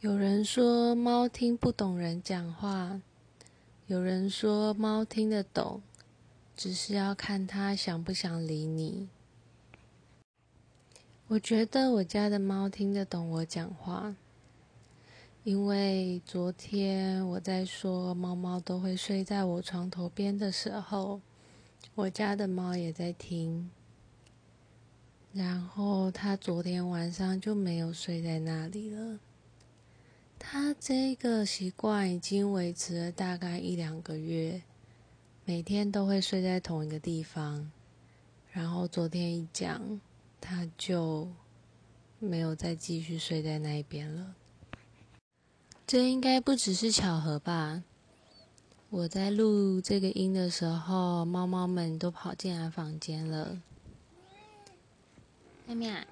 有人说猫听不懂人讲话，有人说猫听得懂，只是要看它想不想理你。我觉得我家的猫听得懂我讲话，因为昨天我在说猫猫都会睡在我床头边的时候，我家的猫也在听。然后它昨天晚上就没有睡在那里了。这个习惯已经维持了大概一两个月，每天都会睡在同一个地方。然后昨天一讲，他就没有再继续睡在那一边了。这应该不只是巧合吧？我在录这个音的时候，猫猫们都跑进来房间了。妹妹。